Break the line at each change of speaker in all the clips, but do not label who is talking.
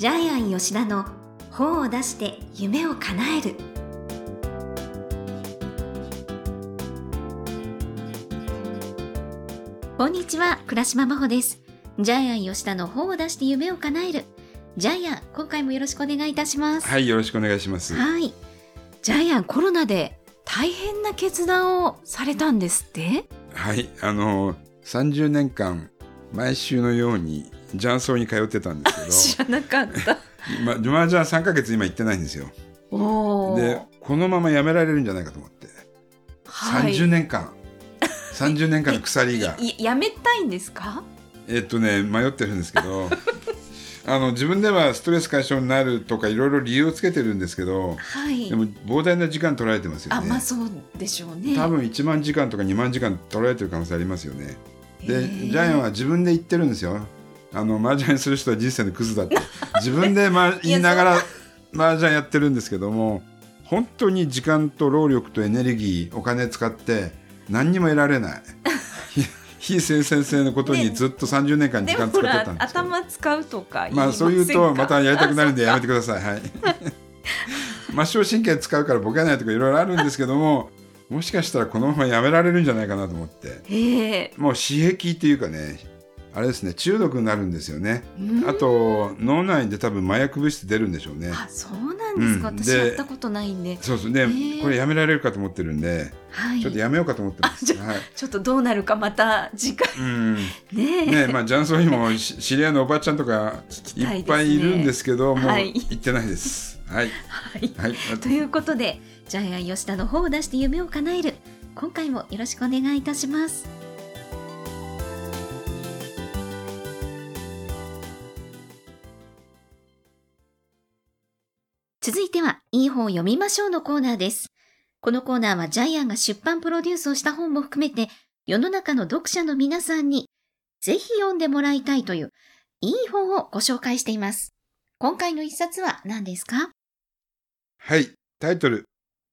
ジャイアン吉田の本を出して夢を叶える。こんにちは倉島真帆です。ジャイアン吉田の本を出して夢を叶える。ジャイアン今回もよろしくお願いいたします。
はい、よろしくお願いします。
はい。ジャイアンコロナで大変な決断をされたんですって？
はい、あの30年間毎週のように雀荘に通ってたんです
知らなかった。
けど、ま、麻雀3ヶ月今行ってないんですよ。で、このままやめられるんじゃないかと思って、
はい。
30年間、30年間の鎖が、
いやめたいんですか？
えっとね、迷ってるんですけど、あの自分ではストレス解消になるとかいろいろ理由をつけてるんですけど、
はい。
でも膨大な時間取られてますよね。
あまあそうでしょうね。
多分1万時間とか2万時間取られてる可能性ありますよね。でジャイアンは自分で言ってるんですよ。あの麻雀する人は人生のクズだって。自分で、ま、言いながら麻雀やってるんですけども本当に時間と労力とエネルギーお金使って何にも得られない。非非生産性のことにずっと30年間時間使ってたんです
頭使うとか
まあそう言うとまたやりたくなるんでやめて
く
ください。はい。末梢神経使うからボケないとかいろいろあるんですけどももしかしたらこのままやめられるんじゃないかなと思って。もう刺激っていうかねあれですね中毒になるんですよね。
うん
あと脳内で多分麻薬物質出るんでしょうね。
あそうなんですか、
うん
私
で
やったことないんで
そうで、
ー
これやめられるかと思ってるんで、
はい
ちょっとやめようかと思ってます。はい。
ちょっとどうなるかまた次回
うん。
ねえ
ねまあ雀荘にもし知り合いのおばちゃんとかいっぱいいるんですけど、もう
はい
行ってないです。はい。
はい
はい。
ということでジャイアン吉田の方を出して夢を叶える今回もよろしくお願いいたしますいいい本を読みましょうのコーナーですこのコーナーはジャイアンが出版プロデュースをした本も含めて世の中の読者の皆さんにぜひ読んでもらいたいといういい本をご紹介しています今回の一冊は何ですか？
はい。タイトル、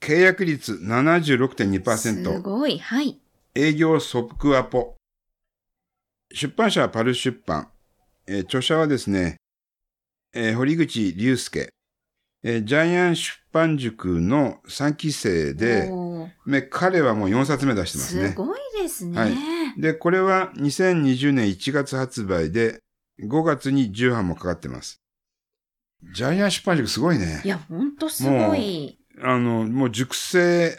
契約率
す
76.2%、
ごい。はい。
営業即アポ。出版社はパル出版。えー著者はですね、えー堀口隆介。えージャイアン出版塾の3期生で、
おー
め彼はもう4冊目出してますね。
すごいですね。
はいで、これは2020年1月発売で、5月に重版もかかってます。ジャイアン出版塾すごいね
い。や、ほんとすごい。
あの、もう熟成、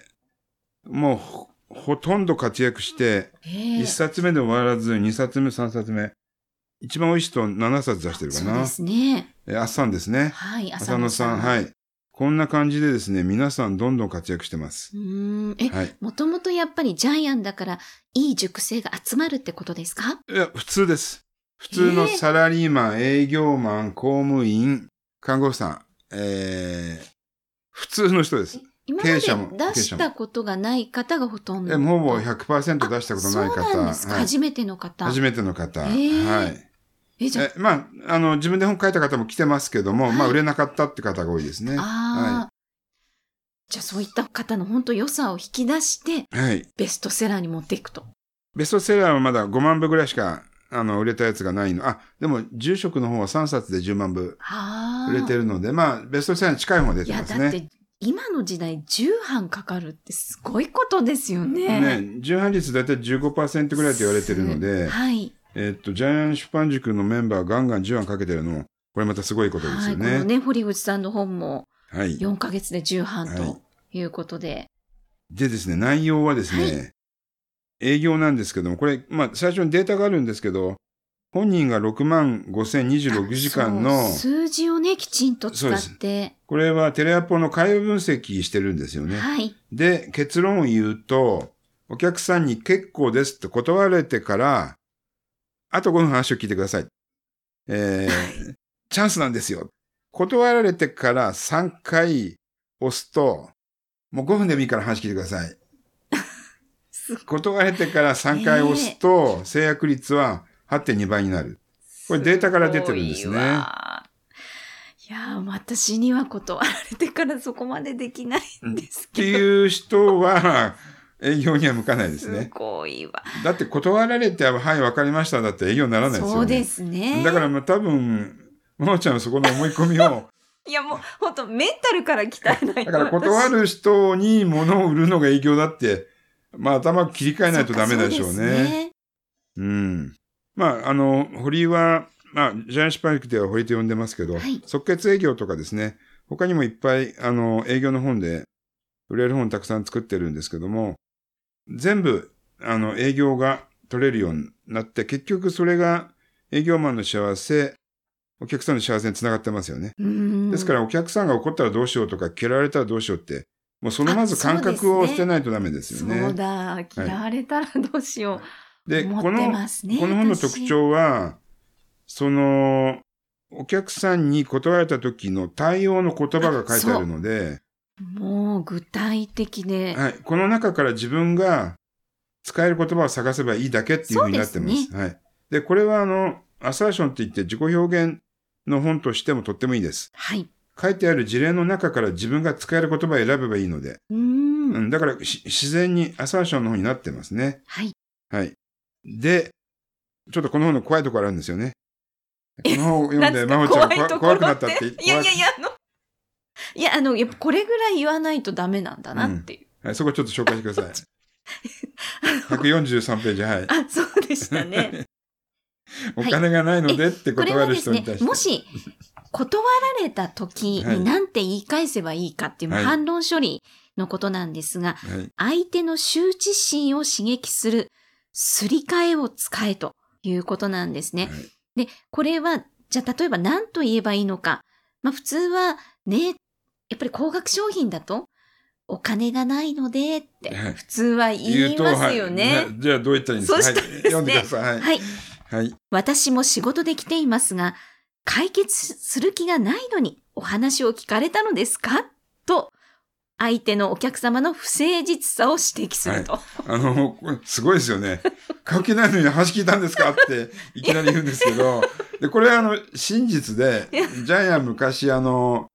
もうほほとんど活躍して、
ええ
一冊目で終わらず、二冊目、三冊目。一番美味しいと7冊出してるかな。
そうですね。
え、あっさんですね。
はい、
浅野さん、はい。こんな感じでですね、皆さんどんどん活躍してます。
うーん。え、
はい。
もともとやっぱりジャイアンだから、いい熟成が集まるってことですか？
いや、普通です。普通のサラリーマン、営業マン、公務員、看護師さん、えー、普通の人です。
今まで
経営者も
出したことがない方がほとんど。
えほぼ100%出したことない方。
あそうなんですか、
はい
初めての方。
初めての方。
へー
はい。
え、じゃ
えまあ、あの、自分で本書いた方も来てますけども、
はい
まあ、売れなかったって方が多いですね。
あ、ああ、じゃあそういった方の本当良さを引き出して、
はい。はい。
ベストセラーに持っていくと。
ベストセラーはまだ5万部ぐらいしか、あの、売れたやつがないの。あ、でも、住職の方は3冊で10万部
はあ。
売れてるので、まあ、ベストセラーに近い方が出
いや、
てますね。
だって、今の時代10版かかるってすごいことですよね。
ね、重版率だいたい15%ぐらいと言われてるので、
はい。
えっと、ジャイアン出版塾のメンバーガンガン10版かけてるのも、これまたすごいことです
はい。
よね。
このね、堀口さんの本も
はい。
4ヶ月で10版
は
ということで。
でですね、内容はですね、
は
営業なんですけども、これ、まあ、最初にデータがあるんですけど、本人が6万5026時間の
数字をね、きちんと使って。
これはテレアポの会話分析してるんですよね。
はい。
で、結論を言うと、お客さんに結構ですって断られてから、あと5分話を聞いてください。えー、チャンスなんですよ。断られてから3回押すと、もう5分でもいいから話聞いてください。
す
断られてから3回押すと、制約率は8.2倍になる。これデータから出てるんですね
ごいやー、私には断られてからそこまでできないんです
って
けど。
いう人は、営業には向かないです
す
ね。
ごいわ。
だって断られて、はい、わかりました。だって営業にならないですよね。
そうですね。
だからまあ多分、まおちゃんはそこの思い込みを、
いやもう本当メンタルから鍛えないと。
だから断る人に物を売るのが営業だって、まあ頭切り替えないとダメでしょうね。
そうです
うん。まあ、あの、堀は、まあ、ジャイアントスパイクでは堀と呼んでますけど、
はい
即決営業とかですね、他にもいっぱい、あの、営業の本で、売れる本たくさん作ってるんですけども、全部、あの、営業が取れるようになって、結局それが営業マンの幸せ、お客さんの幸せにつながってますよね。
うん
ですから、お客さんが怒ったらどうしようとか、嫌われたらどうしようって、もうそのまず感覚を捨てないとダメですよね。
そうだ、嫌われたらどうしよう。
で、
思って
この、この本の
私
特徴は、その、お客さんに断られた時の対応の言葉が書いてあるので、
もう具体的で。
はい、この中から自分が使える言葉を探せばいいだけっていうふうになってます。
そう
はい。で、これはあの、アサーションって言って自己表現の本としてもとってもいいです。
はい。
書いてある事例の中から自分が使える言葉を選べばいいので、
う
んん、だからし自然にアサーションの方になってますね。
はい。
はい。で、ちょっとこの本の怖いところあるんですよね。この本を読んで、真帆ちゃん
怖
くなったって。
いやいやいや、いや、あの、やっぱこれぐらい言わないとダメなんだなっていう。
はい、そこちょっと紹介してください。143ページ、はい。
あ、そうでしたね。
お金がないのでって
これ
断る
はですね
人に対し、て。
もし、断られた時
はい
に何て言い返せばいいかっていう、
はい
反論処理のことなんですが、
はい。
相手の羞恥心を刺激するすり替えを使えということなんですね。
はい
で、これは、じゃあ例えば何と言えばいいのか。まあ普通はね、やっぱり高額商品だと、お金がないのでって
はい
普通は言いますよね。
はいじゃあどう言ったらいいんですか？
そしたらね
はい、読んでください。はい。
はい。
はい。
私も仕事で来ていますが、解決する気がないのにお話を聞かれたのですか？と、相手のお客様の不誠実さを指摘すると。
あの、これすごいですよね。買う気ないのに話聞いたんですか？っていきなり言うんですけど、で、これはあの、真実で、ジャイアン昔あの、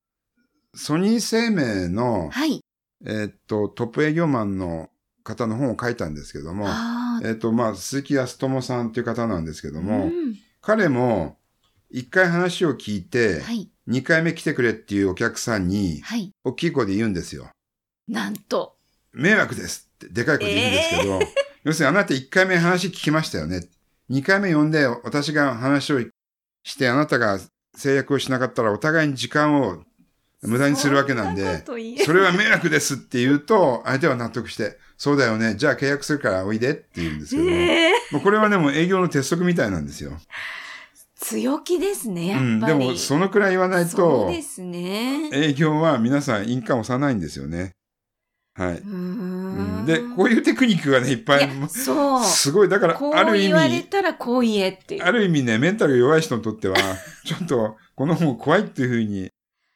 ソニー生命の、
はい。
えーっと、トップ営業マンの方の本を書いたんですけども、えーっと、まあ、鈴木康友さんっていう方なんですけども、
うん
彼も、一回話を聞いて、
はい。
二回目来てくれっていうお客さんに、
はい。
大きい声で言うんですよ。
なんと。
迷惑ですって、でかい声で言うんですけど、要するにあなた一回目話聞きましたよね。二回目呼んで、私が話をして、あなたが制約をしなかったら、お互いに時間を無駄にするわけなんで、それは迷惑ですって言うと、相手は納得して、そうだよね、じゃあ契約するからおいでって言うんですけども、
ええ
もうこれはでも営業の鉄則みたいなんですよ。
強気ですね、やっ
うん、
ぱり。
でもそのくらい言わない
そ
と
う、ですね。
営業は皆さん印鑑押さないんですよね。はい。
うー
うん
ん
で、こういうテクニックがね、いっぱい
いや、そう。
すごい、だから、ある意
言われ
味、
たらこう言えって。
ある意味ね、メンタル弱い人にとっては、ちょっと、この本怖いっていうふうに、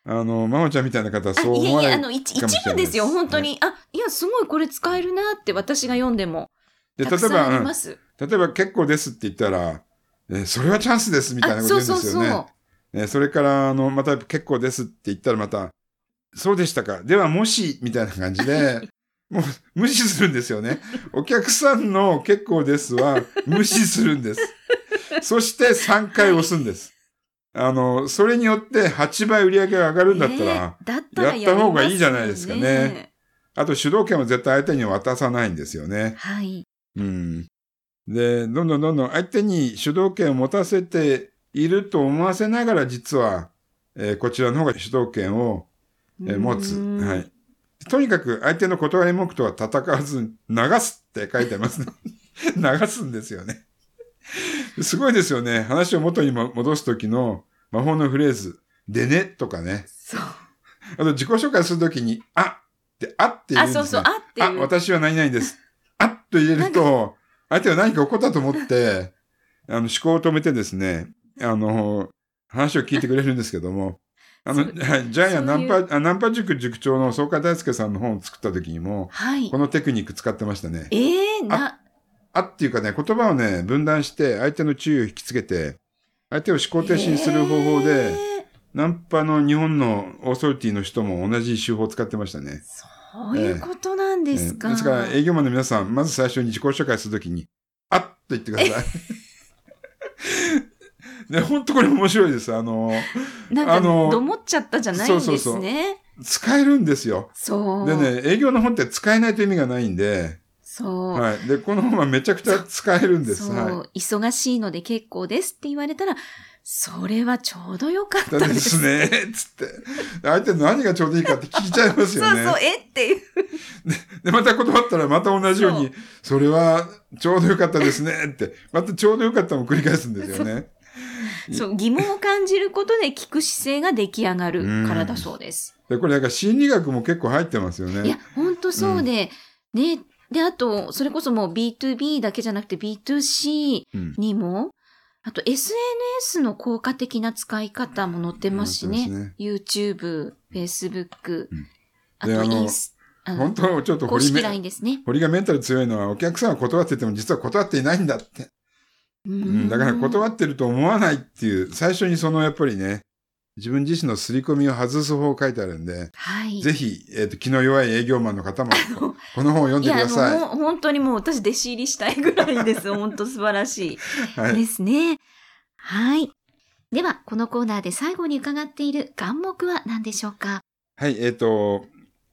あの、まおちゃんみたいな方は
あ
そう
いやいや、あ
思わないです
一部ですよ、本当に。あ、いや、すごいこれ使えるなって私が読んでも。
で、例えば。例えば結構ですって言ったら、えそれはチャンスですみたいなこと言うんですよね。
あそうそうそう。
ねそれから、あの、また結構ですって言ったらまた、そうでしたか。では、もし、みたいな感じで、もう無視するんですよね。お客さんの結構ですは無視するんです。そして3回押すんです。あの、それによって8倍売り上げが上がるんだったら、
ねだったら
やった方がいいじゃない
り
ですかね。あと主導権は絶対相手に渡さないんですよね。
はい。
うん。で、どんどんどんどん相手に主導権を持たせていると思わせながら、実は、えーこちらの方が主導権を、えー持つ。はい。とにかく相手の断り文句とは戦わず流すって書いてますね。流すんですよね。すごいですよね。話を元にも戻すときの魔法のフレーズ。でねとかね。
そう。
あと自己紹介するときに、あって、あって言うん
あ、
です、ね。
そうそう、あって
あ。私は何々です。あっと入れると、相手は何か起こったと思って、あの、思考を止めてですね、あの、話を聞いてくれるんですけども、あの、ジャイアンナンパ、あナンパ塾塾長の総会大輔さんの本を作った時にも、
はい
こ。のテクニック使ってましたね。
ええな、
あっていうかね、言葉をね、分断して相手の注意を引きつけて、相手を思考停止にする方法で、
えー
ナンパの日本のオーソリティの人も同じ手法を使ってましたね。
そういうことなんですか。
えーですから、営業マンの皆さん、まず最初に自己紹介するときに、あっと言ってください。で、本当これ面白いです。あの、
なんか、
あの
どもっちゃったじゃないんですね。
そうそうそう使えるんですよ。
そう。
でね、営業の本って使えないと意味がないんで、
そう。
はい。で、この本はめちゃくちゃ使えるんです。
そう、
は
忙しいので結構ですって言われたら、それはちょうどよかっ
い。
たで。
ですすね、つって。相手何がちょうどいいかって聞いちゃいますよね。
そうそう、えっていう。
で、また断ったらまた同じように、それはちょうどよかったですねって、またちょうどよかったのを繰り返すんですよね。
そう、疑問を感じることで聞く姿勢が出来上がるからだそうです。
で、これなんか心理学も結構入ってますよね。
いや、ほんとそうで、ね、で、あと、それこそもう B2B だけじゃなくて B2C
うん。
にも、あと SNS の効果的な使い方も載ってますしね。
ね
YouTube、Facebook、
うん
あとインス、
本当ちょっと堀め
LINE ですね。
堀がメンタル強いのはお客さんは断ってても実は断っていないんだって。
う
うん、だから断ってると思わないっていう、最初にそのやっぱりね、自分自身の刷り込みを外す方を書いてあるんで、
はい。
ぜひ、えっ、と、気の弱い営業マンの方も、この本を読んでください。
の、もう本当にもう私弟子入りしたいぐらいです。本当素晴らしい。
はい。
ですね。はい。では、このコーナーで最後に伺っている願目は何でしょうか？
はい、えっ、と、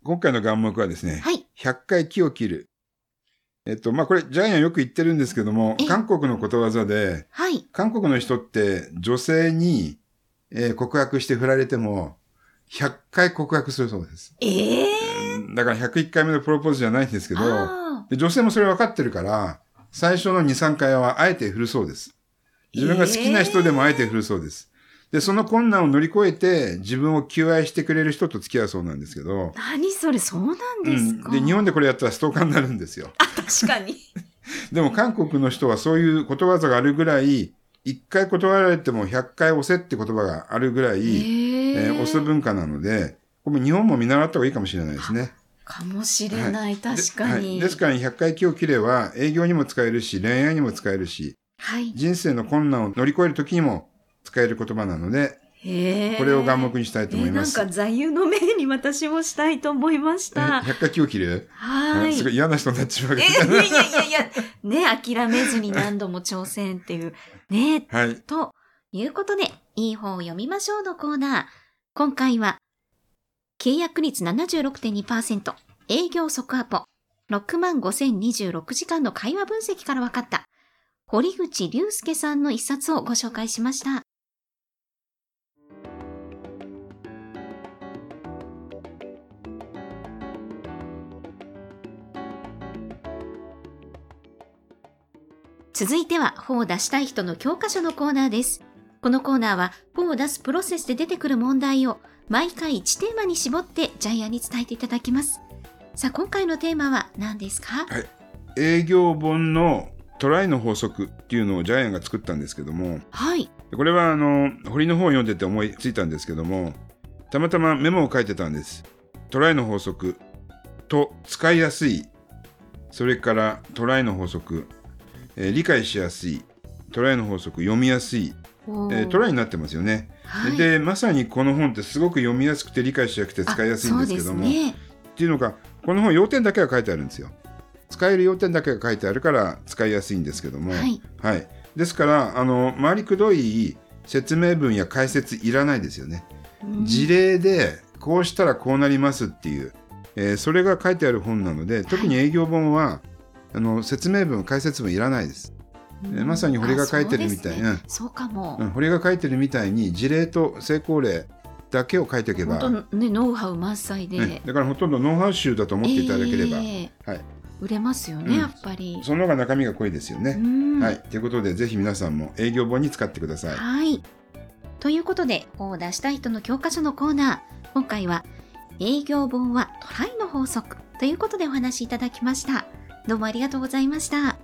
今回の願目はですね、
はい。
100回木を切る。えっ、と、まあ、これ、ジャイアンよく言ってるんですけども
え、
韓国のことわざで、
はい。
韓国の人って女性に、えー告白して振られても、100回告白するそうです。
ええ
うんだから101回目のプロポーズじゃないんですけど、
あ
で女性もそれ分かってるから、最初の2、3回はあえて振るそうです。自分が好きな人でもあえて振るそうです。で、その困難を乗り越えて自分を求愛してくれる人と付き合うそうなんですけど
ー、何それ、そうなんですか、
うん、で、日本でこれやったらストーカーになるんですよ。
あ、確かに。
でも韓国の人はそういうことわざがあるぐらい、1回断られても100回押せって言葉があるぐらい、
ええ
えー押す文化なので、これも日本も見習った方がいいかもしれないですね。
かもしれない、確かに。
ではいですから100回木を切れば営業にも使えるし、恋愛にも使えるし、
はい。
人生の困難を乗り越えるときにも使える言葉なので、これを願目にしたいと思います。
えーなんか座右の銘に私もしたいと思いまし
え
た。
100回木を切る、
はい。
すごい嫌な人になっちゃうわけ
え、いやいやいやいや、ね、諦めずに何度も挑戦っていう。ね、
はい。
ということで、いい本を読みましょうのコーナー。今回は、契約率76.2%、営業即アポ、6万5026時間の会話分析から分かった、堀口隆介さんの一冊をご紹介しました。続いては、本を出したい人の教科書のコーナーです。このコーナーは、本を出すプロセスで出てくる問題を、毎回1テーマに絞ってジャイアンに伝えていただきます。さあ、今回のテーマは何ですか？
営業本のトライの法則っていうのをジャイアンが作ったんですけども、
はい。
これはあの、堀の本を読んでて思いついたんですけども、たまたまメモを書いてたんです。トライの法則と使いやすい、それからトライの法則、えー理解しやすい、トライの法則読みやすい、
お
えートライになってますよね。
はい、
で、まさにこの本ってすごく読みやすくて理解しやすくて使いやすいんですけども、
ね。
っていうのが、この本要点だけが書いてあるんですよ。使える要点だけが書いてあるから使いやすいんですけども、
はい。
はい、ですからあの回りくどい説明文や解説いらないですよね。
うん
事例でこうしたらこうなりますっていう、えーそれが書いてある本なので特に営業本は、あの説明文解説文いらないです。えーまさに堀が書いてるみたいな、
ねそうかも。
うん、堀が書いてるみたいに事例と成功例だけを書いておけば、
本当ね、ノウハウ満載で。
ね、だからほとんどノウハウ集だと思っていただければ、
ええ
はい、
売れますよね、
うん
やっぱり。
その方が中身が濃いですよね。
うん
はい、ということでぜひ皆さんも営業本に使ってください。
はい。ということで、本を出したい人の教科書のコーナー。今回は、営業本はトライの法則ということでお話しいただきました。どうもありがとうございました。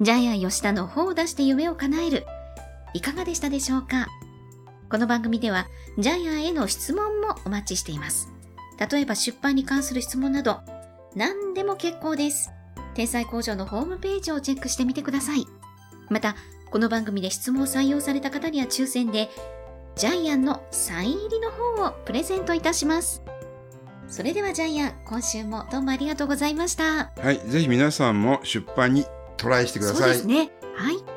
ジャイアン吉田の本を出して夢を叶える。いかがでしたでしょうか？この番組ではジャイアンへの質問もお待ちしています。例えば出版に関する質問など何でも結構です。天才工場のホームページをチェックしてみてください。また、この番組で質問を採用された方には抽選で、ジャイアンのサイン入りの本をプレゼントいたします。それではジャイアン、今週もどうもありがとうございました。
はい、ぜひ皆さんも出版にトライしてください。
そうですね。はい。